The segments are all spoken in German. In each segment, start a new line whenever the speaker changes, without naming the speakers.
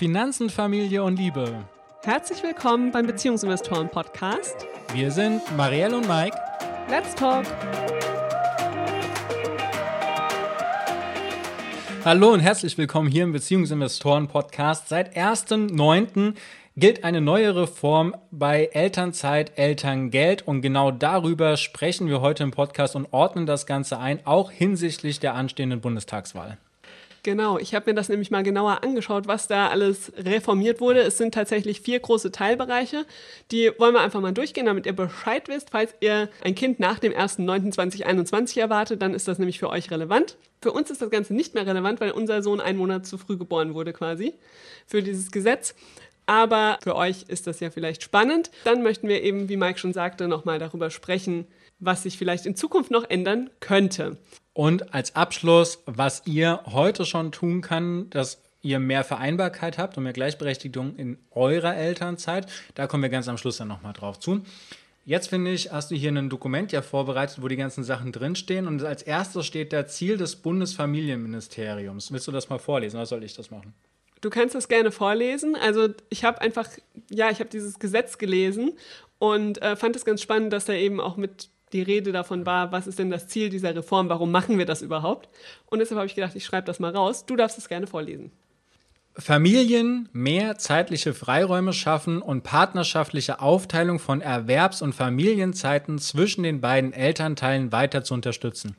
Finanzen, Familie und Liebe.
Herzlich willkommen beim Beziehungsinvestoren Podcast.
Wir sind Marielle und Mike.
Let's talk.
Hallo und herzlich willkommen hier im Beziehungsinvestoren Podcast. Seit 1.9. gilt eine neue Reform bei Elternzeit, Elterngeld und genau darüber sprechen wir heute im Podcast und ordnen das Ganze ein, auch hinsichtlich der anstehenden Bundestagswahl.
Genau, ich habe mir das nämlich mal genauer angeschaut, was da alles reformiert wurde. Es sind tatsächlich vier große Teilbereiche. Die wollen wir einfach mal durchgehen, damit ihr Bescheid wisst. Falls ihr ein Kind nach dem 1.9.2021 erwartet, dann ist das nämlich für euch relevant. Für uns ist das Ganze nicht mehr relevant, weil unser Sohn einen Monat zu früh geboren wurde quasi für dieses Gesetz. Aber für euch ist das ja vielleicht spannend. Dann möchten wir eben, wie Mike schon sagte, nochmal darüber sprechen, was sich vielleicht in Zukunft noch ändern könnte.
Und als Abschluss, was ihr heute schon tun kann, dass ihr mehr Vereinbarkeit habt und mehr Gleichberechtigung in eurer Elternzeit. Da kommen wir ganz am Schluss dann nochmal drauf zu. Jetzt finde ich, hast du hier ein Dokument ja vorbereitet, wo die ganzen Sachen drinstehen. Und als erstes steht der Ziel des Bundesfamilienministeriums. Willst du das mal vorlesen oder soll ich das machen?
Du kannst das gerne vorlesen. Also ich habe einfach, ja, ich habe dieses Gesetz gelesen und äh, fand es ganz spannend, dass da eben auch mit die Rede davon war, was ist denn das Ziel dieser Reform, warum machen wir das überhaupt? Und deshalb habe ich gedacht, ich schreibe das mal raus. Du darfst es gerne vorlesen.
Familien mehr zeitliche Freiräume schaffen und partnerschaftliche Aufteilung von Erwerbs- und Familienzeiten zwischen den beiden Elternteilen weiter zu unterstützen.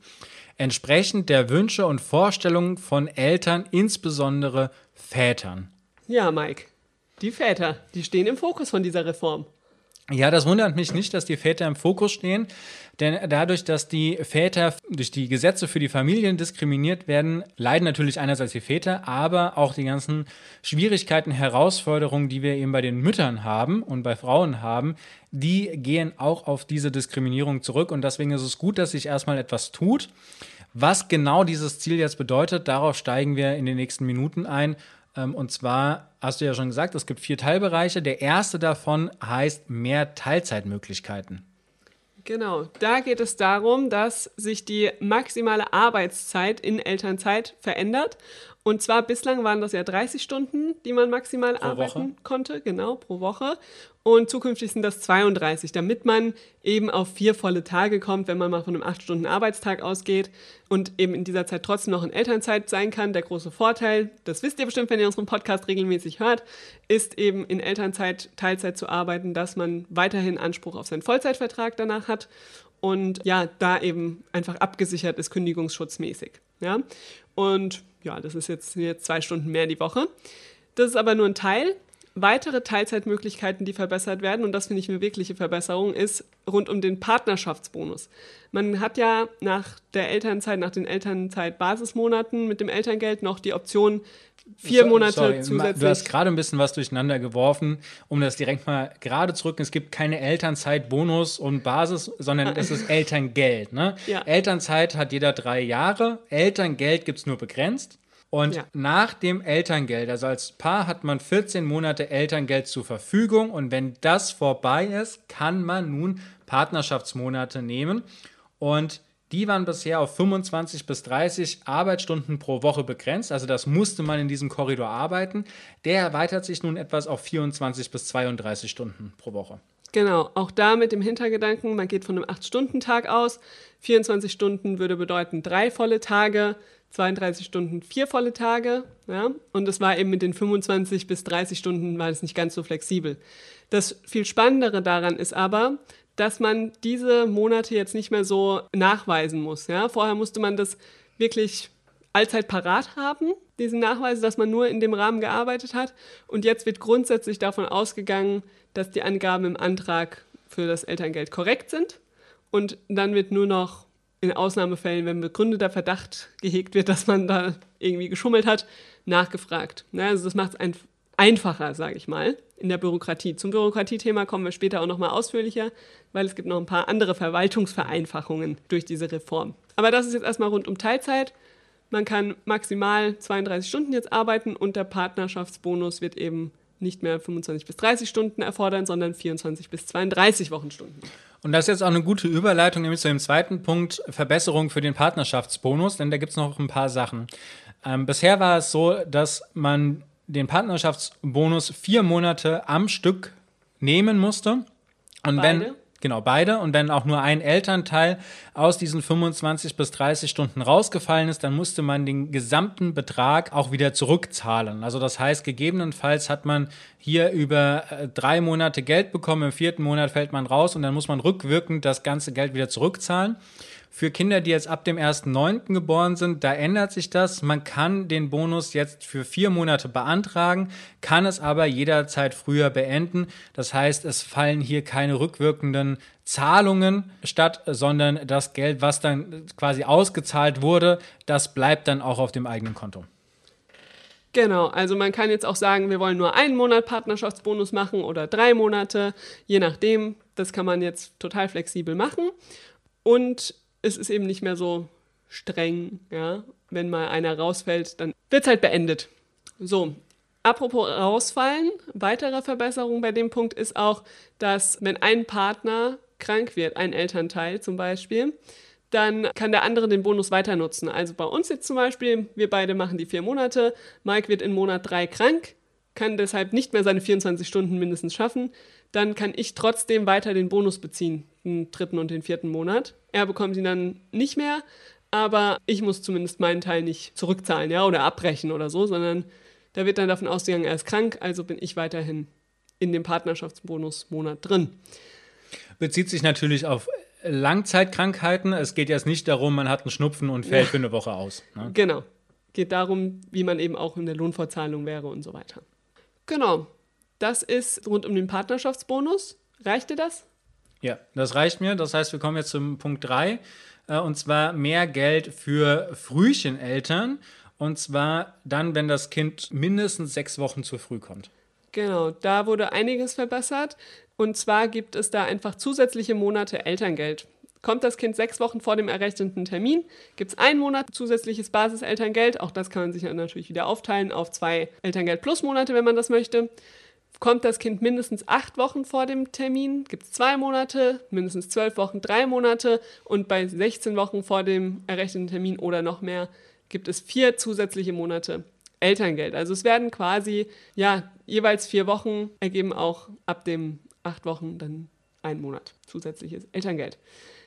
Entsprechend der Wünsche und Vorstellungen von Eltern, insbesondere Vätern.
Ja, Mike. Die Väter, die stehen im Fokus von dieser Reform.
Ja, das wundert mich nicht, dass die Väter im Fokus stehen, denn dadurch, dass die Väter durch die Gesetze für die Familien diskriminiert werden, leiden natürlich einerseits die Väter, aber auch die ganzen Schwierigkeiten, Herausforderungen, die wir eben bei den Müttern haben und bei Frauen haben, die gehen auch auf diese Diskriminierung zurück und deswegen ist es gut, dass sich erstmal etwas tut. Was genau dieses Ziel jetzt bedeutet, darauf steigen wir in den nächsten Minuten ein und zwar hast du ja schon gesagt, es gibt vier Teilbereiche. Der erste davon heißt mehr Teilzeitmöglichkeiten.
Genau, da geht es darum, dass sich die maximale Arbeitszeit in Elternzeit verändert. Und zwar bislang waren das ja 30 Stunden, die man maximal pro arbeiten Woche. konnte, genau, pro Woche. Und zukünftig sind das 32, damit man eben auf vier volle Tage kommt, wenn man mal von einem 8-Stunden-Arbeitstag ausgeht und eben in dieser Zeit trotzdem noch in Elternzeit sein kann. Der große Vorteil, das wisst ihr bestimmt, wenn ihr unseren Podcast regelmäßig hört, ist eben in Elternzeit Teilzeit zu arbeiten, dass man weiterhin Anspruch auf seinen Vollzeitvertrag danach hat und ja, da eben einfach abgesichert ist, kündigungsschutzmäßig. Ja? Und ja, das ist jetzt, zwei Stunden mehr die Woche. Das ist aber nur ein Teil weitere Teilzeitmöglichkeiten, die verbessert werden, und das finde ich eine wirkliche Verbesserung, ist rund um den Partnerschaftsbonus. Man hat ja nach der Elternzeit, nach den Elternzeit-Basismonaten mit dem Elterngeld noch die Option, vier Monate sorry, zusätzlich.
Du hast gerade ein bisschen was durcheinander geworfen, um das direkt mal gerade zu rücken. Es gibt keine Elternzeit, Bonus und Basis, sondern es ist Elterngeld. Ne? Ja. Elternzeit hat jeder drei Jahre, Elterngeld gibt es nur begrenzt. Und ja. nach dem Elterngeld, also als Paar hat man 14 Monate Elterngeld zur Verfügung und wenn das vorbei ist, kann man nun Partnerschaftsmonate nehmen und die waren bisher auf 25 bis 30 Arbeitsstunden pro Woche begrenzt, also das musste man in diesem Korridor arbeiten. Der erweitert sich nun etwas auf 24 bis 32 Stunden pro Woche.
Genau, auch da mit dem Hintergedanken, man geht von einem 8-Stunden-Tag aus. 24 Stunden würde bedeuten drei volle Tage, 32 Stunden vier volle Tage. Ja? Und es war eben mit den 25 bis 30 Stunden war es nicht ganz so flexibel. Das viel Spannendere daran ist aber, dass man diese Monate jetzt nicht mehr so nachweisen muss. Ja? Vorher musste man das wirklich allzeit parat haben, diesen Nachweis, dass man nur in dem Rahmen gearbeitet hat. Und jetzt wird grundsätzlich davon ausgegangen, dass die Angaben im Antrag für das Elterngeld korrekt sind. Und dann wird nur noch in Ausnahmefällen, wenn begründeter Verdacht gehegt wird, dass man da irgendwie geschummelt hat, nachgefragt. Ne, also das macht es ein, einfacher, sage ich mal, in der Bürokratie. Zum Bürokratiethema kommen wir später auch nochmal ausführlicher, weil es gibt noch ein paar andere Verwaltungsvereinfachungen durch diese Reform. Aber das ist jetzt erstmal rund um Teilzeit. Man kann maximal 32 Stunden jetzt arbeiten und der Partnerschaftsbonus wird eben nicht mehr 25 bis 30 Stunden erfordern, sondern 24 bis 32 Wochenstunden.
Und das ist jetzt auch eine gute Überleitung, nämlich zu dem zweiten Punkt, Verbesserung für den Partnerschaftsbonus, denn da gibt es noch ein paar Sachen. Ähm, bisher war es so, dass man den Partnerschaftsbonus vier Monate am Stück nehmen musste. Und beide? wenn Genau, beide. Und wenn auch nur ein Elternteil aus diesen 25 bis 30 Stunden rausgefallen ist, dann musste man den gesamten Betrag auch wieder zurückzahlen. Also das heißt, gegebenenfalls hat man hier über äh, drei Monate Geld bekommen, im vierten Monat fällt man raus und dann muss man rückwirkend das ganze Geld wieder zurückzahlen. Für Kinder, die jetzt ab dem 1.9. geboren sind, da ändert sich das. Man kann den Bonus jetzt für vier Monate beantragen, kann es aber jederzeit früher beenden. Das heißt, es fallen hier keine rückwirkenden Zahlungen statt, sondern das Geld, was dann quasi ausgezahlt wurde, das bleibt dann auch auf dem eigenen Konto.
Genau, also man kann jetzt auch sagen, wir wollen nur einen Monat Partnerschaftsbonus machen oder drei Monate, je nachdem. Das kann man jetzt total flexibel machen. Und es ist eben nicht mehr so streng, ja. Wenn mal einer rausfällt, dann wird es halt beendet. So, apropos rausfallen, weitere Verbesserung bei dem Punkt ist auch, dass wenn ein Partner krank wird, ein Elternteil zum Beispiel, dann kann der andere den Bonus weiter nutzen. Also bei uns jetzt zum Beispiel, wir beide machen die vier Monate, Mike wird in Monat drei krank, kann deshalb nicht mehr seine 24 Stunden mindestens schaffen, dann kann ich trotzdem weiter den Bonus beziehen, den dritten und den vierten Monat. Er bekommt ihn dann nicht mehr, aber ich muss zumindest meinen Teil nicht zurückzahlen, ja, oder abbrechen oder so, sondern da wird dann davon ausgegangen, er ist krank, also bin ich weiterhin in dem Partnerschaftsbonusmonat drin.
Bezieht sich natürlich auf Langzeitkrankheiten. Es geht jetzt nicht darum, man hat einen Schnupfen und fällt ja. für eine Woche aus.
Ne? Genau. Geht darum, wie man eben auch in der Lohnfortzahlung wäre und so weiter. Genau. Das ist rund um den Partnerschaftsbonus. Reicht dir das?
Ja, das reicht mir. Das heißt, wir kommen jetzt zum Punkt 3. Äh, und zwar mehr Geld für Frühcheneltern. Und zwar dann, wenn das Kind mindestens sechs Wochen zu früh kommt.
Genau, da wurde einiges verbessert. Und zwar gibt es da einfach zusätzliche Monate Elterngeld. Kommt das Kind sechs Wochen vor dem errechneten Termin, gibt es einen Monat zusätzliches Basiselterngeld. Auch das kann man sich natürlich wieder aufteilen auf zwei Elterngeld-Plus-Monate, wenn man das möchte. Kommt das Kind mindestens acht Wochen vor dem Termin, gibt es zwei Monate, mindestens zwölf Wochen drei Monate und bei 16 Wochen vor dem errechneten Termin oder noch mehr gibt es vier zusätzliche Monate Elterngeld. Also es werden quasi ja jeweils vier Wochen ergeben auch ab dem acht Wochen dann ein Monat zusätzliches Elterngeld.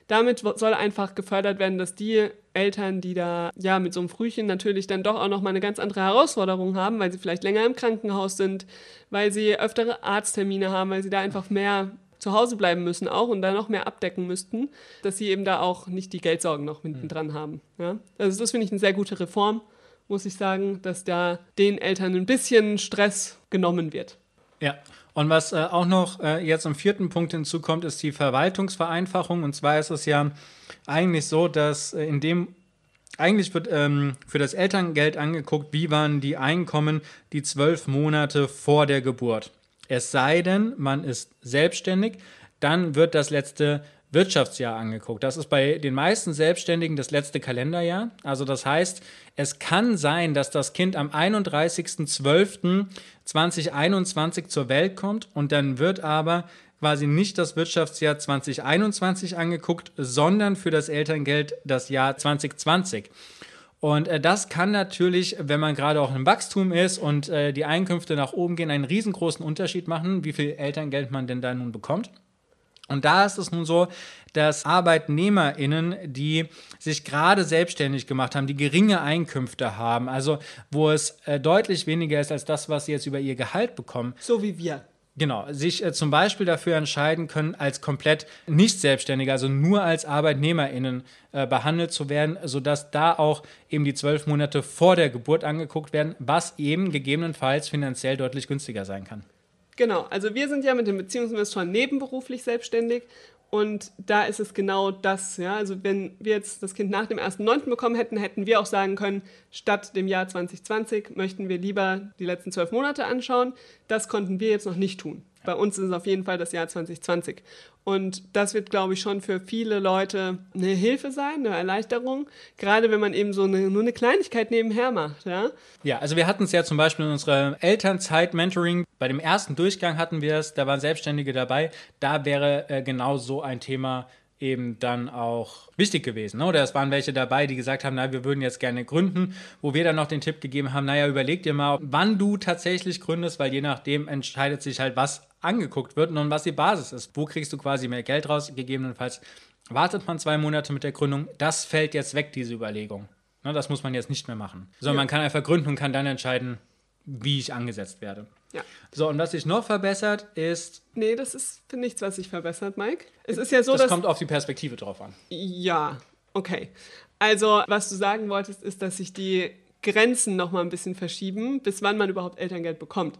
Damit soll einfach gefördert werden, dass die Eltern, die da ja mit so einem Frühchen natürlich dann doch auch nochmal eine ganz andere Herausforderung haben, weil sie vielleicht länger im Krankenhaus sind, weil sie öftere Arzttermine haben, weil sie da einfach mehr zu Hause bleiben müssen auch und da noch mehr abdecken müssten, dass sie eben da auch nicht die Geldsorgen noch hinten hm. dran haben. Ja? Also das finde ich eine sehr gute Reform, muss ich sagen, dass da den Eltern ein bisschen Stress genommen wird.
Ja, und was äh, auch noch äh, jetzt am vierten Punkt hinzukommt, ist die Verwaltungsvereinfachung. Und zwar ist es ja eigentlich so, dass äh, in dem eigentlich wird ähm, für das Elterngeld angeguckt, wie waren die Einkommen die zwölf Monate vor der Geburt. Es sei denn, man ist selbstständig, dann wird das letzte Wirtschaftsjahr angeguckt. Das ist bei den meisten Selbstständigen das letzte Kalenderjahr. Also das heißt, es kann sein, dass das Kind am 31.12.2021 zur Welt kommt und dann wird aber quasi nicht das Wirtschaftsjahr 2021 angeguckt, sondern für das Elterngeld das Jahr 2020. Und äh, das kann natürlich, wenn man gerade auch im Wachstum ist und äh, die Einkünfte nach oben gehen, einen riesengroßen Unterschied machen, wie viel Elterngeld man denn da nun bekommt. Und da ist es nun so, dass ArbeitnehmerInnen, die sich gerade selbstständig gemacht haben, die geringe Einkünfte haben, also wo es äh, deutlich weniger ist als das, was sie jetzt über ihr Gehalt bekommen.
So wie wir.
Genau, sich äh, zum Beispiel dafür entscheiden können, als komplett nicht selbstständige, also nur als ArbeitnehmerInnen äh, behandelt zu werden, sodass da auch eben die zwölf Monate vor der Geburt angeguckt werden, was eben gegebenenfalls finanziell deutlich günstiger sein kann.
Genau, also wir sind ja mit den Beziehungsinvestoren nebenberuflich selbstständig und da ist es genau das. Ja? Also wenn wir jetzt das Kind nach dem 1.9. bekommen hätten, hätten wir auch sagen können, statt dem Jahr 2020 möchten wir lieber die letzten zwölf Monate anschauen. Das konnten wir jetzt noch nicht tun. Bei uns ist es auf jeden Fall das Jahr 2020. Und das wird, glaube ich, schon für viele Leute eine Hilfe sein, eine Erleichterung, gerade wenn man eben so eine, nur eine Kleinigkeit nebenher macht. Ja,
ja also wir hatten es ja zum Beispiel in unserer Elternzeit-Mentoring. Bei dem ersten Durchgang hatten wir es, da waren Selbstständige dabei. Da wäre äh, genau so ein Thema eben dann auch wichtig gewesen. Ne? Oder es waren welche dabei, die gesagt haben, na, wir würden jetzt gerne gründen, wo wir dann noch den Tipp gegeben haben, naja, überleg dir mal, wann du tatsächlich gründest, weil je nachdem entscheidet sich halt, was angeguckt wird und was die Basis ist. Wo kriegst du quasi mehr Geld raus? Gegebenenfalls wartet man zwei Monate mit der Gründung. Das fällt jetzt weg, diese Überlegung. Ne? Das muss man jetzt nicht mehr machen. Sondern ja. man kann einfach gründen und kann dann entscheiden, wie ich angesetzt werde.
Ja.
So, und was sich noch verbessert ist.
Nee, das ist nichts, was sich verbessert, Mike. Es ist ja so,
das
dass.
kommt auf die Perspektive drauf an.
Ja, okay. Also, was du sagen wolltest, ist, dass sich die Grenzen noch mal ein bisschen verschieben, bis wann man überhaupt Elterngeld bekommt.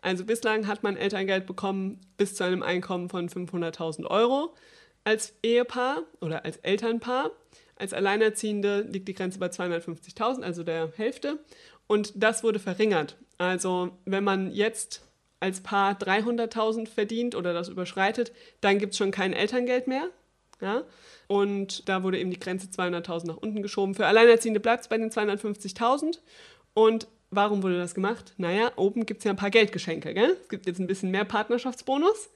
Also bislang hat man Elterngeld bekommen bis zu einem Einkommen von 500.000 Euro als Ehepaar oder als Elternpaar. Als Alleinerziehende liegt die Grenze bei 250.000, also der Hälfte. Und das wurde verringert. Also wenn man jetzt als Paar 300.000 verdient oder das überschreitet, dann gibt es schon kein Elterngeld mehr. Ja? Und da wurde eben die Grenze 200.000 nach unten geschoben. Für Alleinerziehende bleibt es bei den 250.000. Und warum wurde das gemacht? Naja, oben gibt es ja ein paar Geldgeschenke. Gell? Es gibt jetzt ein bisschen mehr Partnerschaftsbonus.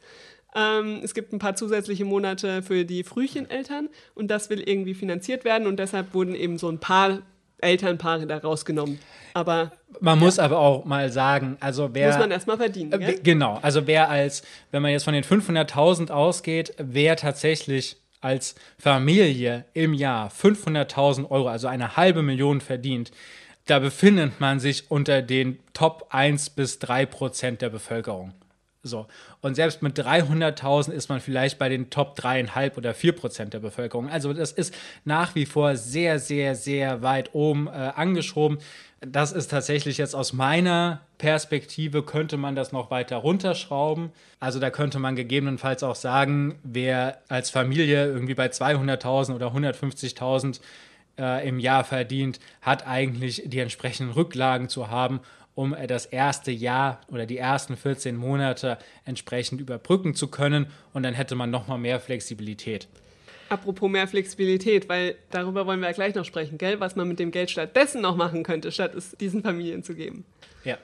Ähm, es gibt ein paar zusätzliche Monate für die Frühcheneltern und das will irgendwie finanziert werden und deshalb wurden eben so ein paar Elternpaare da rausgenommen. Aber
man ja. muss aber auch mal sagen, also wer
muss man erstmal verdienen.
Äh, genau, also wer als wenn man jetzt von den 500.000 ausgeht, wer tatsächlich als Familie im Jahr 500.000 Euro, also eine halbe Million verdient, da befindet man sich unter den Top 1 bis 3 Prozent der Bevölkerung. So. Und selbst mit 300.000 ist man vielleicht bei den Top 3,5 oder 4 Prozent der Bevölkerung. Also das ist nach wie vor sehr, sehr, sehr weit oben äh, angeschoben. Das ist tatsächlich jetzt aus meiner Perspektive, könnte man das noch weiter runterschrauben. Also da könnte man gegebenenfalls auch sagen, wer als Familie irgendwie bei 200.000 oder 150.000 äh, im Jahr verdient, hat eigentlich die entsprechenden Rücklagen zu haben, um äh, das erste Jahr oder die ersten 14 Monate entsprechend überbrücken zu können. Und dann hätte man nochmal mehr Flexibilität.
Apropos mehr Flexibilität, weil darüber wollen wir ja gleich noch sprechen, gell? was man mit dem Geld stattdessen noch machen könnte, statt es diesen Familien zu geben.
Ja.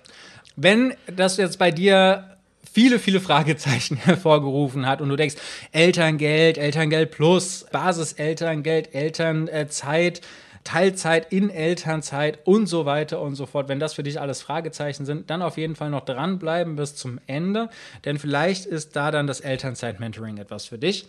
Wenn das jetzt bei dir viele, viele Fragezeichen hervorgerufen hat und du denkst, Elterngeld, Elterngeld plus, Basiselterngeld, Elternzeit, Teilzeit in Elternzeit und so weiter und so fort. Wenn das für dich alles Fragezeichen sind, dann auf jeden Fall noch dranbleiben bis zum Ende, denn vielleicht ist da dann das Elternzeit-Mentoring etwas für dich.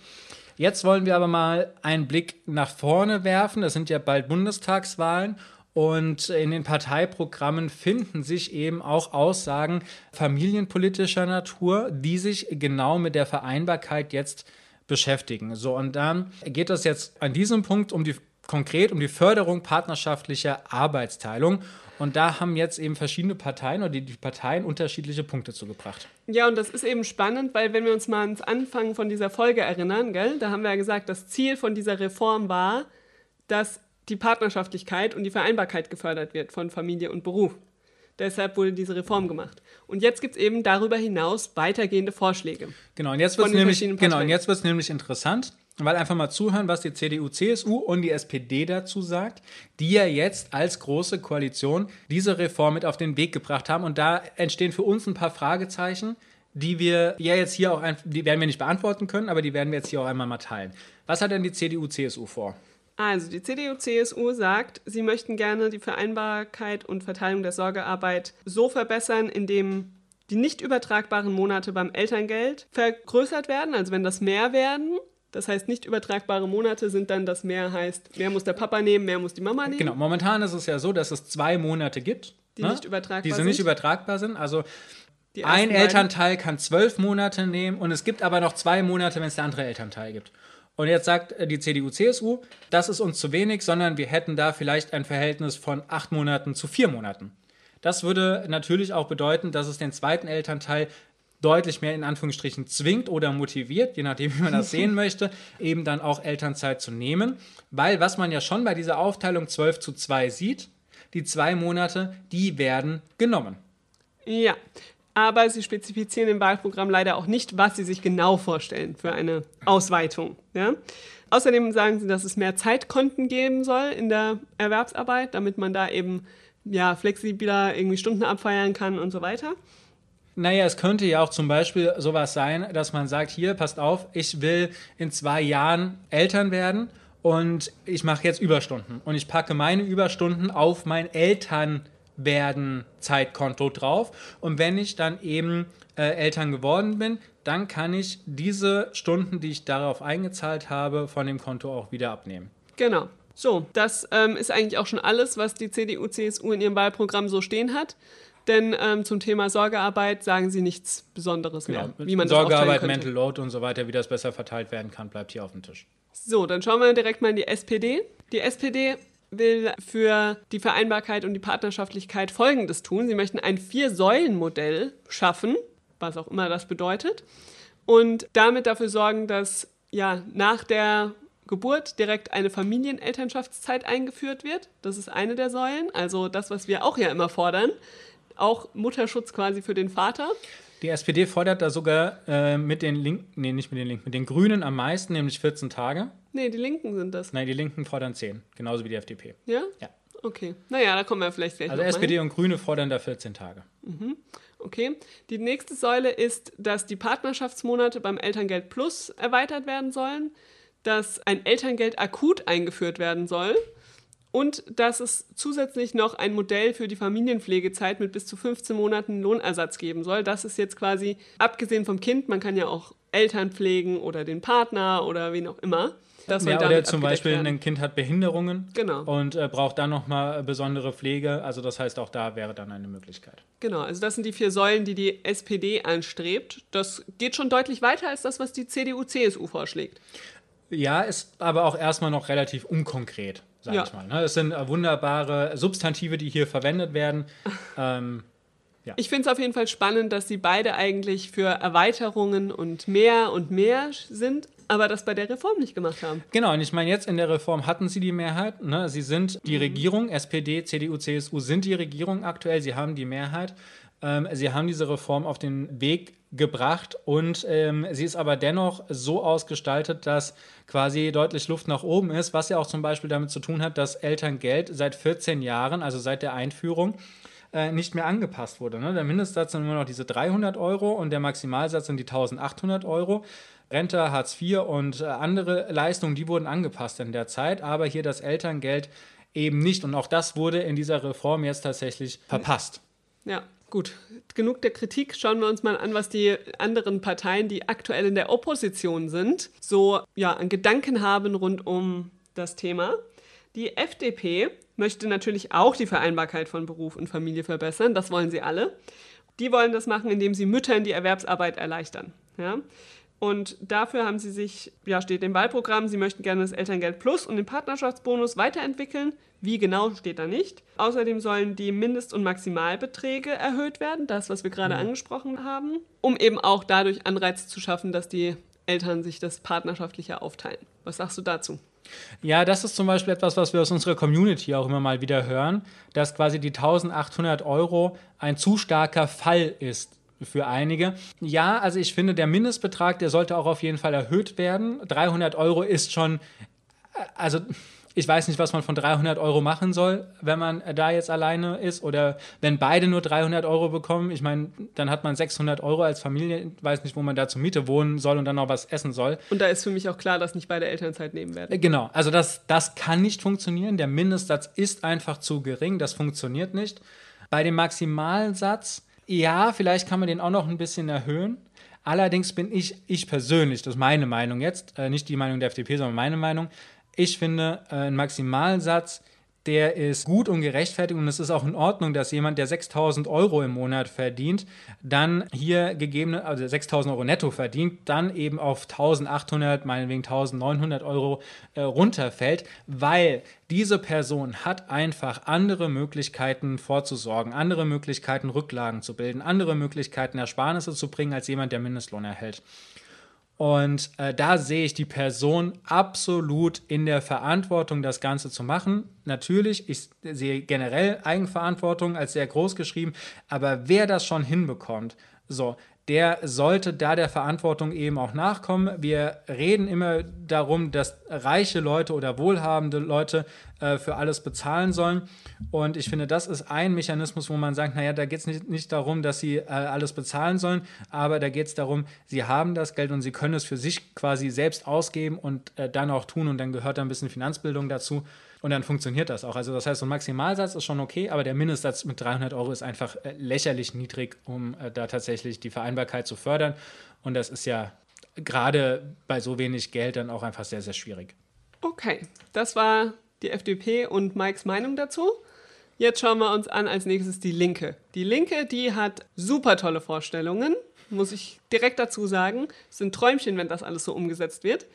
Jetzt wollen wir aber mal einen Blick nach vorne werfen. Es sind ja bald Bundestagswahlen und in den Parteiprogrammen finden sich eben auch Aussagen familienpolitischer Natur, die sich genau mit der Vereinbarkeit jetzt beschäftigen. So, und dann geht es jetzt an diesem Punkt um die konkret um die Förderung partnerschaftlicher Arbeitsteilung. Und da haben jetzt eben verschiedene Parteien oder die, Parteien unterschiedliche Punkte zugebracht.
Ja, und das ist eben spannend, weil wenn wir uns mal ans Anfang von dieser Folge erinnern, gell, da haben wir ja gesagt, das Ziel von dieser Reform war, dass die Partnerschaftlichkeit und die Vereinbarkeit gefördert wird von Familie und Beruf. Deshalb wurde diese Reform gemacht. Und jetzt gibt es eben darüber hinaus weitergehende Vorschläge.
Genau, und jetzt wird es nämlich, genau, nämlich interessant weil einfach mal zuhören, was die CDU, CSU und die SPD dazu sagt, die ja jetzt als große Koalition diese Reform mit auf den Weg gebracht haben. Und da entstehen für uns ein paar Fragezeichen, die wir ja jetzt hier auch, die werden wir nicht beantworten können, aber die werden wir jetzt hier auch einmal mal teilen. Was hat denn die CDU, CSU vor?
Also die CDU, CSU sagt, sie möchten gerne die Vereinbarkeit und Verteilung der Sorgearbeit so verbessern, indem die nicht übertragbaren Monate beim Elterngeld vergrößert werden, also wenn das mehr werden das heißt, nicht übertragbare Monate sind dann, dass mehr heißt, mehr muss der Papa nehmen, mehr muss die Mama nehmen.
Genau, momentan ist es ja so, dass es zwei Monate gibt,
die ne? nicht übertragbar
die sind. nicht übertragbar sind. Also ein Elternteil kann zwölf Monate nehmen und es gibt aber noch zwei Monate, wenn es der andere Elternteil gibt. Und jetzt sagt äh, die CDU, CSU, das ist uns zu wenig, sondern wir hätten da vielleicht ein Verhältnis von acht Monaten zu vier Monaten. Das würde natürlich auch bedeuten, dass es den zweiten Elternteil deutlich mehr in Anführungsstrichen zwingt oder motiviert, je nachdem, wie man das sehen möchte, eben dann auch Elternzeit zu nehmen. Weil was man ja schon bei dieser Aufteilung 12 zu 2 sieht, die zwei Monate, die werden genommen.
Ja, aber sie spezifizieren im Wahlprogramm leider auch nicht, was sie sich genau vorstellen für eine Ausweitung. Ja? Außerdem sagen sie, dass es mehr Zeitkonten geben soll in der Erwerbsarbeit, damit man da eben ja, flexibler irgendwie Stunden abfeiern kann und so weiter.
Naja, es könnte ja auch zum Beispiel sowas sein, dass man sagt, hier, passt auf, ich will in zwei Jahren Eltern werden und ich mache jetzt Überstunden und ich packe meine Überstunden auf mein Elternwerden Zeitkonto drauf und wenn ich dann eben äh, Eltern geworden bin, dann kann ich diese Stunden, die ich darauf eingezahlt habe, von dem Konto auch wieder abnehmen.
Genau. So, das ähm, ist eigentlich auch schon alles, was die CDU, CSU in ihrem Wahlprogramm so stehen hat. Denn ähm, zum Thema Sorgearbeit sagen sie nichts Besonderes genau. mehr.
Wie man Sorgearbeit, Mental Load und so weiter, wie das besser verteilt werden kann, bleibt hier auf dem Tisch.
So, dann schauen wir direkt mal in die SPD. Die SPD will für die Vereinbarkeit und die Partnerschaftlichkeit Folgendes tun. Sie möchten ein Vier-Säulen-Modell schaffen, was auch immer das bedeutet, und damit dafür sorgen, dass ja nach der Geburt direkt eine Familienelternschaftszeit eingeführt wird. Das ist eine der Säulen, also das, was wir auch ja immer fordern. Auch Mutterschutz quasi für den Vater.
Die SPD fordert da sogar äh, mit den Linken, nee, nicht mit den Linken, mit den Grünen am meisten, nämlich 14 Tage.
Nee, die Linken sind das.
Nein, die Linken fordern 10, genauso wie die FDP.
Ja?
Ja.
Okay. Naja, da kommen wir vielleicht gleich
Also SPD hin. und Grüne fordern da 14 Tage.
Mhm. Okay. Die nächste Säule ist, dass die Partnerschaftsmonate beim Elterngeld Plus erweitert werden sollen, dass ein Elterngeld akut eingeführt werden soll und dass es zusätzlich noch ein Modell für die Familienpflegezeit mit bis zu 15 Monaten Lohnersatz geben soll. Das ist jetzt quasi, abgesehen vom Kind, man kann ja auch Eltern pflegen oder den Partner oder wen auch immer.
Das ja, oder zum Beispiel werden. ein Kind hat Behinderungen
genau.
und äh, braucht dann nochmal besondere Pflege. Also das heißt, auch da wäre dann eine Möglichkeit.
Genau, also das sind die vier Säulen, die die SPD anstrebt. Das geht schon deutlich weiter als das, was die CDU-CSU vorschlägt.
Ja, ist aber auch erstmal noch relativ unkonkret sage ja. ich mal. Ne? Es sind äh, wunderbare Substantive, die hier verwendet werden. ähm,
ja. Ich finde es auf jeden Fall spannend, dass sie beide eigentlich für Erweiterungen und mehr und mehr sind, aber das bei der Reform nicht gemacht haben.
Genau, und ich meine, jetzt in der Reform hatten sie die Mehrheit. Ne? Sie sind die mhm. Regierung, SPD, CDU, CSU sind die Regierung aktuell, sie haben die Mehrheit. Ähm, sie haben diese Reform auf den Weg gebracht und ähm, sie ist aber dennoch so ausgestaltet, dass quasi deutlich Luft nach oben ist, was ja auch zum Beispiel damit zu tun hat, dass Elterngeld seit 14 Jahren, also seit der Einführung, äh, nicht mehr angepasst wurde. Ne? Der Mindestsatz sind immer noch diese 300 Euro und der Maximalsatz sind die 1800 Euro. Rente, Hartz IV und äh, andere Leistungen, die wurden angepasst in der Zeit, aber hier das Elterngeld eben nicht. Und auch das wurde in dieser Reform jetzt tatsächlich verpasst.
Ja, Gut, genug der Kritik. Schauen wir uns mal an, was die anderen Parteien, die aktuell in der Opposition sind, so ja, an Gedanken haben rund um das Thema. Die FDP möchte natürlich auch die Vereinbarkeit von Beruf und Familie verbessern. Das wollen sie alle. Die wollen das machen, indem sie Müttern die Erwerbsarbeit erleichtern. Ja? Und dafür haben sie sich, ja, steht im Wahlprogramm, sie möchten gerne das Elterngeld Plus und den Partnerschaftsbonus weiterentwickeln. Wie genau steht da nicht. Außerdem sollen die Mindest- und Maximalbeträge erhöht werden, das, was wir gerade mhm. angesprochen haben, um eben auch dadurch Anreize zu schaffen, dass die Eltern sich das partnerschaftlicher aufteilen. Was sagst du dazu?
Ja, das ist zum Beispiel etwas, was wir aus unserer Community auch immer mal wieder hören, dass quasi die 1800 Euro ein zu starker Fall ist für einige. Ja, also ich finde, der Mindestbetrag, der sollte auch auf jeden Fall erhöht werden. 300 Euro ist schon, äh, also ich weiß nicht, was man von 300 Euro machen soll, wenn man da jetzt alleine ist oder wenn beide nur 300 Euro bekommen. Ich meine, dann hat man 600 Euro als Familie, ich weiß nicht, wo man da zur Miete wohnen soll und dann noch was essen soll.
Und da ist für mich auch klar, dass nicht beide Elternzeit nehmen werden. Äh,
genau, also das, das kann nicht funktionieren. Der Mindestsatz ist einfach zu gering, das funktioniert nicht. Bei dem Maximalsatz, ja, vielleicht kann man den auch noch ein bisschen erhöhen. Allerdings bin ich, ich persönlich, das ist meine Meinung jetzt, äh, nicht die Meinung der FDP, sondern meine Meinung, ich finde, äh, ein Maximalsatz, der ist gut und gerechtfertigt und es ist auch in Ordnung, dass jemand, der 6000 Euro im Monat verdient, dann hier gegebene, also 6000 Euro netto verdient, dann eben auf 1800, meinetwegen 1900 Euro äh, runterfällt, weil diese Person hat einfach andere Möglichkeiten vorzusorgen, andere Möglichkeiten Rücklagen zu bilden, andere Möglichkeiten Ersparnisse zu bringen, als jemand, der Mindestlohn erhält. Und äh, da sehe ich die Person absolut in der Verantwortung, das Ganze zu machen. Natürlich, ich sehe generell Eigenverantwortung als sehr groß geschrieben, aber wer das schon hinbekommt, so, der sollte da der Verantwortung eben auch nachkommen. Wir reden immer darum, dass reiche Leute oder wohlhabende Leute äh, für alles bezahlen sollen. Und ich finde, das ist ein Mechanismus, wo man sagt, naja, da geht es nicht, nicht darum, dass sie äh, alles bezahlen sollen, aber da geht es darum, sie haben das Geld und sie können es für sich quasi selbst ausgeben und äh, dann auch tun. Und dann gehört da ein bisschen Finanzbildung dazu. Und dann funktioniert das auch. Also das heißt, so ein Maximalsatz ist schon okay, aber der Mindestsatz mit 300 Euro ist einfach äh, lächerlich niedrig, um äh, da tatsächlich die Vereinbarkeit zu fördern. Und das ist ja gerade bei so wenig Geld dann auch einfach sehr, sehr schwierig.
Okay, das war die FDP und Mikes Meinung dazu. Jetzt schauen wir uns an als nächstes die Linke. Die Linke, die hat super tolle Vorstellungen, muss ich direkt dazu sagen. Es sind Träumchen, wenn das alles so umgesetzt wird.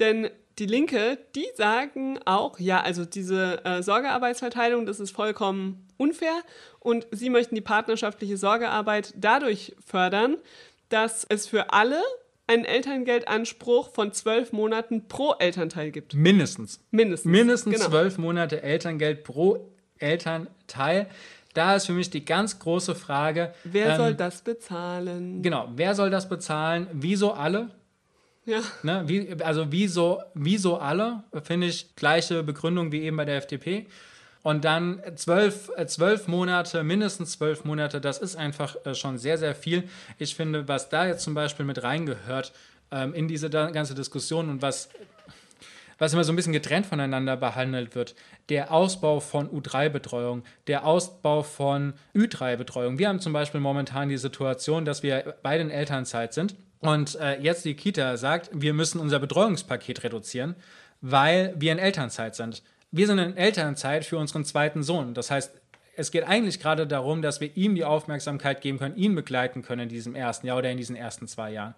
Denn die Linke, die sagen auch, ja, also diese äh, Sorgearbeitsverteilung, das ist vollkommen unfair und sie möchten die partnerschaftliche Sorgearbeit dadurch fördern, dass es für alle einen Elterngeldanspruch von zwölf Monaten pro Elternteil gibt.
Mindestens.
Mindestens.
Mindestens genau. zwölf Monate Elterngeld pro Elternteil. Da ist für mich die ganz große Frage.
Wer ähm, soll das bezahlen?
Genau, wer soll das bezahlen? Wieso alle?
Ja.
Ne, wie, also wieso, wieso alle, finde ich, gleiche Begründung wie eben bei der FDP. Und dann zwölf, äh, zwölf Monate, mindestens zwölf Monate, das ist einfach äh, schon sehr, sehr viel. Ich finde, was da jetzt zum Beispiel mit reingehört ähm, in diese ganze Diskussion und was, was immer so ein bisschen getrennt voneinander behandelt wird, der Ausbau von U3-Betreuung, der Ausbau von Ü3-Betreuung. Wir haben zum Beispiel momentan die Situation, dass wir beide in Elternzeit sind und äh, jetzt die Kita sagt, wir müssen unser Betreuungspaket reduzieren, weil wir in Elternzeit sind. Wir sind in Elternzeit für unseren zweiten Sohn. Das heißt, es geht eigentlich gerade darum, dass wir ihm die Aufmerksamkeit geben können, ihn begleiten können in diesem ersten Jahr oder in diesen ersten zwei Jahren.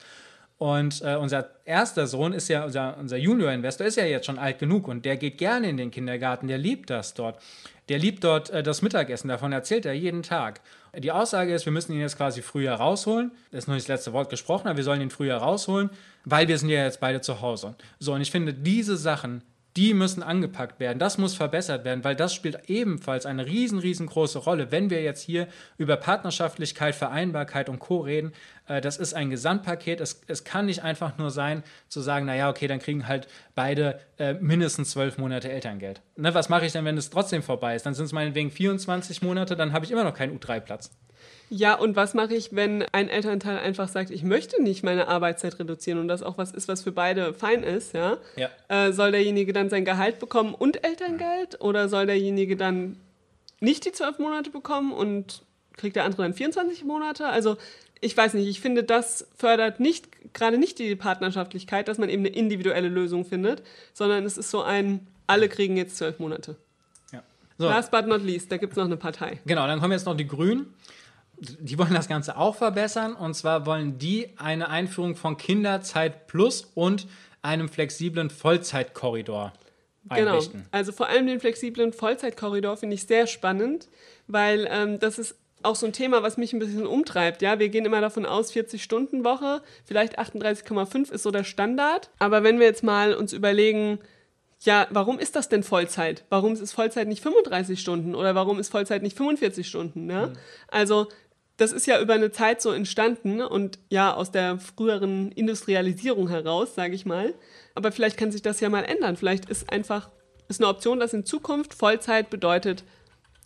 Und äh, unser erster Sohn ist ja, unser, unser Junior-Investor ist ja jetzt schon alt genug und der geht gerne in den Kindergarten, der liebt das dort. Der liebt dort äh, das Mittagessen, davon erzählt er jeden Tag. Die Aussage ist, wir müssen ihn jetzt quasi früher rausholen. Das ist noch nicht das letzte Wort gesprochen, aber wir sollen ihn früher rausholen, weil wir sind ja jetzt beide zu Hause. So, und ich finde, diese Sachen, die müssen angepackt werden. Das muss verbessert werden, weil das spielt ebenfalls eine riesen, riesengroße Rolle. Wenn wir jetzt hier über Partnerschaftlichkeit, Vereinbarkeit und Co. reden, äh, das ist ein Gesamtpaket. Es, es kann nicht einfach nur sein, zu sagen, naja, okay, dann kriegen halt beide äh, mindestens zwölf Monate Elterngeld. Ne, was mache ich denn, wenn es trotzdem vorbei ist? Dann sind es meinetwegen 24 Monate, dann habe ich immer noch keinen U3-Platz.
Ja, und was mache ich, wenn ein Elternteil einfach sagt, ich möchte nicht meine Arbeitszeit reduzieren und das auch was ist, was für beide fein ist, ja?
ja.
Äh, soll derjenige dann sein Gehalt bekommen und Elterngeld oder soll derjenige dann nicht die zwölf Monate bekommen und kriegt der andere dann 24 Monate? Also ich weiß nicht, ich finde, das fördert nicht, gerade nicht die Partnerschaftlichkeit, dass man eben eine individuelle Lösung findet, sondern es ist so ein, alle kriegen jetzt zwölf Monate.
Ja.
So. Last but not least, da gibt es noch eine Partei.
Genau, dann kommen jetzt noch die Grünen die wollen das Ganze auch verbessern. Und zwar wollen die eine Einführung von Kinderzeit Plus und einem flexiblen Vollzeitkorridor
genau. einrichten. Genau. Also vor allem den flexiblen Vollzeitkorridor finde ich sehr spannend, weil ähm, das ist auch so ein Thema, was mich ein bisschen umtreibt. Ja, wir gehen immer davon aus, 40-Stunden-Woche, vielleicht 38,5 ist so der Standard. Aber wenn wir jetzt mal uns überlegen, ja, warum ist das denn Vollzeit? Warum ist Vollzeit nicht 35 Stunden oder warum ist Vollzeit nicht 45 Stunden? Ja? Mhm. Also das ist ja über eine Zeit so entstanden und ja aus der früheren Industrialisierung heraus, sage ich mal. Aber vielleicht kann sich das ja mal ändern. Vielleicht ist einfach ist eine Option, dass in Zukunft Vollzeit bedeutet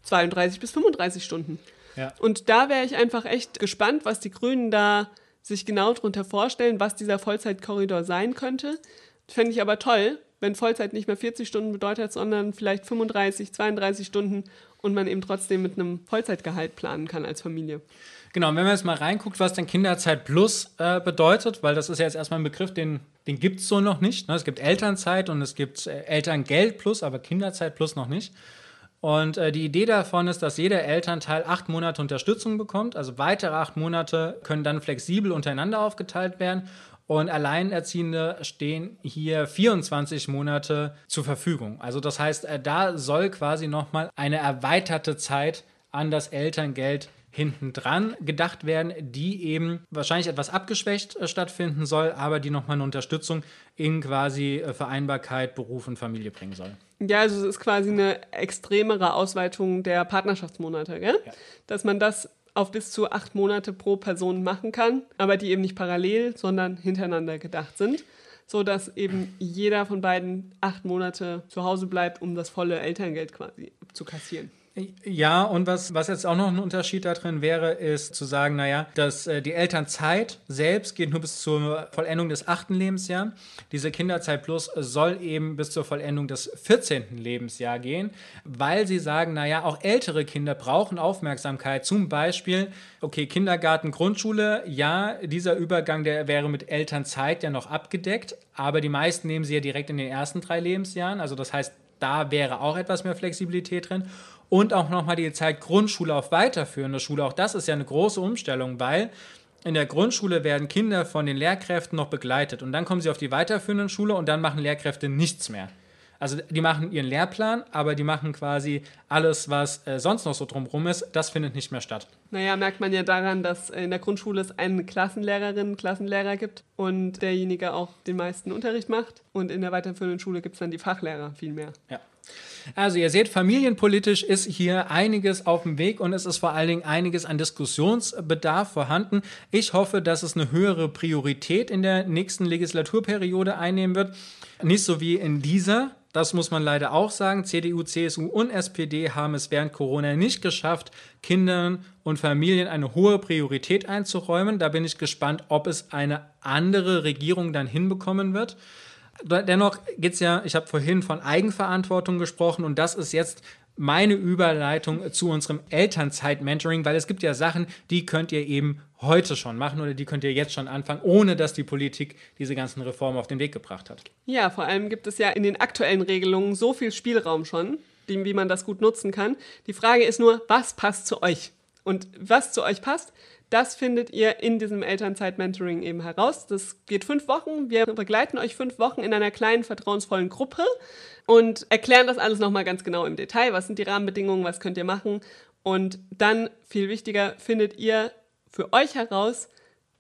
32 bis 35 Stunden.
Ja.
Und da wäre ich einfach echt gespannt, was die Grünen da sich genau darunter vorstellen, was dieser Vollzeitkorridor sein könnte. Fände ich aber toll, wenn Vollzeit nicht mehr 40 Stunden bedeutet, sondern vielleicht 35, 32 Stunden und man eben trotzdem mit einem Vollzeitgehalt planen kann als Familie.
Genau, und wenn man jetzt mal reinguckt, was denn Kinderzeit Plus äh, bedeutet, weil das ist ja jetzt erstmal ein Begriff, den, den gibt es so noch nicht. Ne? Es gibt Elternzeit und es gibt äh, Elterngeld Plus, aber Kinderzeit Plus noch nicht. Und äh, die Idee davon ist, dass jeder Elternteil acht Monate Unterstützung bekommt. Also weitere acht Monate können dann flexibel untereinander aufgeteilt werden. Und Alleinerziehende stehen hier 24 Monate zur Verfügung. Also das heißt, äh, da soll quasi nochmal eine erweiterte Zeit an das Elterngeld hinten dran gedacht werden, die eben wahrscheinlich etwas abgeschwächt äh, stattfinden soll, aber die nochmal eine Unterstützung in quasi äh, Vereinbarkeit, Beruf und Familie bringen soll.
Ja, also es ist quasi eine extremere Ausweitung der Partnerschaftsmonate, gell? Ja. Dass man das auf bis zu acht Monate pro Person machen kann, aber die eben nicht parallel, sondern hintereinander gedacht sind, sodass eben jeder von beiden acht Monate zu Hause bleibt, um das volle Elterngeld quasi zu kassieren.
Ja, und was, was jetzt auch noch ein Unterschied da drin wäre, ist zu sagen, naja, dass äh, die Elternzeit selbst geht nur bis zur Vollendung des achten Lebensjahres. Diese Kinderzeit Plus soll eben bis zur Vollendung des 14. Lebensjahr gehen, weil sie sagen, naja, auch ältere Kinder brauchen Aufmerksamkeit. Zum Beispiel, okay, Kindergarten, Grundschule, ja, dieser Übergang, der wäre mit Elternzeit ja noch abgedeckt, aber die meisten nehmen sie ja direkt in den ersten drei Lebensjahren. Also das heißt, da wäre auch etwas mehr Flexibilität drin. Und auch nochmal die Zeit Grundschule auf weiterführende Schule. Auch das ist ja eine große Umstellung, weil in der Grundschule werden Kinder von den Lehrkräften noch begleitet. Und dann kommen sie auf die weiterführende Schule und dann machen Lehrkräfte nichts mehr. Also die machen ihren Lehrplan, aber die machen quasi alles, was äh, sonst noch so drumherum ist, das findet nicht mehr statt.
Naja, merkt man ja daran, dass in der Grundschule es eine Klassenlehrerin, Klassenlehrer gibt und derjenige auch den meisten Unterricht macht. Und in der weiterführenden Schule gibt es dann die Fachlehrer viel mehr.
Ja. Also ihr seht, familienpolitisch ist hier einiges auf dem Weg und es ist vor allen Dingen einiges an Diskussionsbedarf vorhanden. Ich hoffe, dass es eine höhere Priorität in der nächsten Legislaturperiode einnehmen wird. Nicht so wie in dieser. Das muss man leider auch sagen. CDU, CSU und SPD haben es während Corona nicht geschafft, Kindern und Familien eine hohe Priorität einzuräumen. Da bin ich gespannt, ob es eine andere Regierung dann hinbekommen wird dennoch geht es ja, ich habe vorhin von Eigenverantwortung gesprochen und das ist jetzt meine Überleitung zu unserem Elternzeit-Mentoring, weil es gibt ja Sachen, die könnt ihr eben heute schon machen oder die könnt ihr jetzt schon anfangen, ohne dass die Politik diese ganzen Reformen auf den Weg gebracht hat.
Ja, vor allem gibt es ja in den aktuellen Regelungen so viel Spielraum schon, wie man das gut nutzen kann. Die Frage ist nur, was passt zu euch? Und was zu euch passt, das findet ihr in diesem Elternzeit-Mentoring eben heraus. Das geht fünf Wochen. Wir begleiten euch fünf Wochen in einer kleinen, vertrauensvollen Gruppe und erklären das alles nochmal ganz genau im Detail. Was sind die Rahmenbedingungen? Was könnt ihr machen? Und dann, viel wichtiger, findet ihr für euch heraus,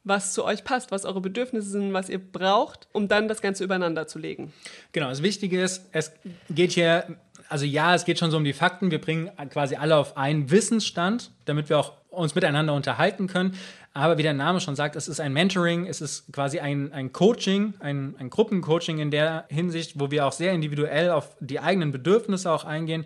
was zu euch passt, was eure Bedürfnisse sind, was ihr braucht, um dann das Ganze übereinander zu legen.
Genau, das Wichtige ist, es geht hier, also ja, es geht schon so um die Fakten. Wir bringen quasi alle auf einen Wissensstand, damit wir auch uns miteinander unterhalten können. Aber wie der Name schon sagt, es ist ein Mentoring, es ist quasi ein, ein Coaching, ein, ein Gruppencoaching in der Hinsicht, wo wir auch sehr individuell auf die eigenen Bedürfnisse auch eingehen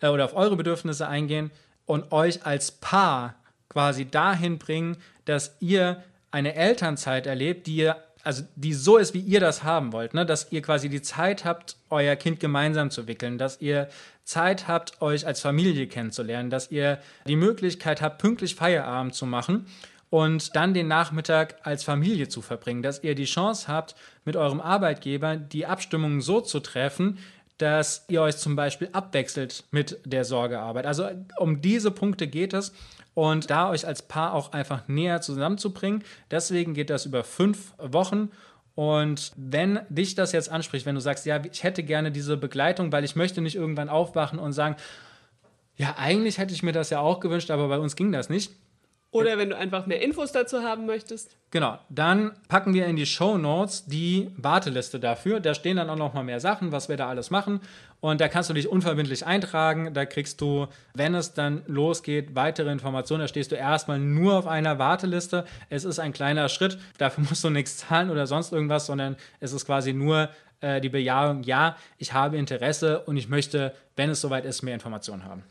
äh, oder auf eure Bedürfnisse eingehen und euch als Paar quasi dahin bringen, dass ihr eine Elternzeit erlebt, die ihr also die so ist, wie ihr das haben wollt, ne? dass ihr quasi die Zeit habt, euer Kind gemeinsam zu wickeln, dass ihr Zeit habt, euch als Familie kennenzulernen, dass ihr die Möglichkeit habt, pünktlich Feierabend zu machen und dann den Nachmittag als Familie zu verbringen, dass ihr die Chance habt, mit eurem Arbeitgeber die Abstimmungen so zu treffen, dass ihr euch zum Beispiel abwechselt mit der Sorgearbeit. Also um diese Punkte geht es und da euch als Paar auch einfach näher zusammenzubringen. Deswegen geht das über fünf Wochen und wenn dich das jetzt anspricht, wenn du sagst, ja, ich hätte gerne diese Begleitung, weil ich möchte nicht irgendwann aufwachen und sagen, ja, eigentlich hätte ich mir das ja auch gewünscht, aber bei uns ging das nicht,
oder wenn du einfach mehr Infos dazu haben möchtest.
Genau, dann packen wir in die Show Notes die Warteliste dafür. Da stehen dann auch noch mal mehr Sachen, was wir da alles machen. Und da kannst du dich unverbindlich eintragen. Da kriegst du, wenn es dann losgeht, weitere Informationen. Da stehst du erstmal nur auf einer Warteliste. Es ist ein kleiner Schritt. Dafür musst du nichts zahlen oder sonst irgendwas, sondern es ist quasi nur äh, die Bejahung, ja, ich habe Interesse und ich möchte, wenn es soweit ist, mehr Informationen haben.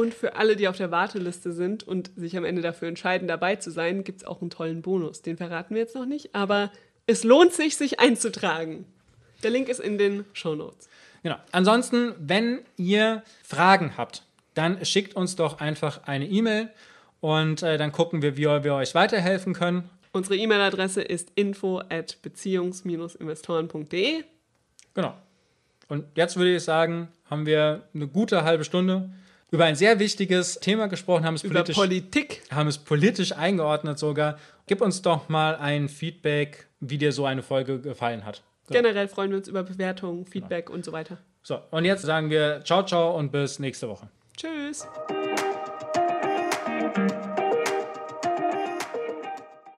Und für alle, die auf der Warteliste sind und sich am Ende dafür entscheiden, dabei zu sein, gibt es auch einen tollen Bonus. Den verraten wir jetzt noch nicht, aber es lohnt sich, sich einzutragen. Der Link ist in den Show Notes.
Genau. Ansonsten, wenn ihr Fragen habt, dann schickt uns doch einfach eine E-Mail und äh, dann gucken wir, wie wir euch weiterhelfen können.
Unsere E-Mail-Adresse ist info at beziehungs-investoren.de.
Genau. Und jetzt würde ich sagen, haben wir eine gute halbe Stunde über ein sehr wichtiges Thema gesprochen, haben es
über politisch, Politik.
haben es politisch eingeordnet sogar. Gib uns doch mal ein Feedback, wie dir so eine Folge gefallen hat.
So. Generell freuen wir uns über Bewertungen, Feedback genau. und so weiter.
So, und jetzt sagen wir ciao, ciao und bis nächste Woche.
Tschüss.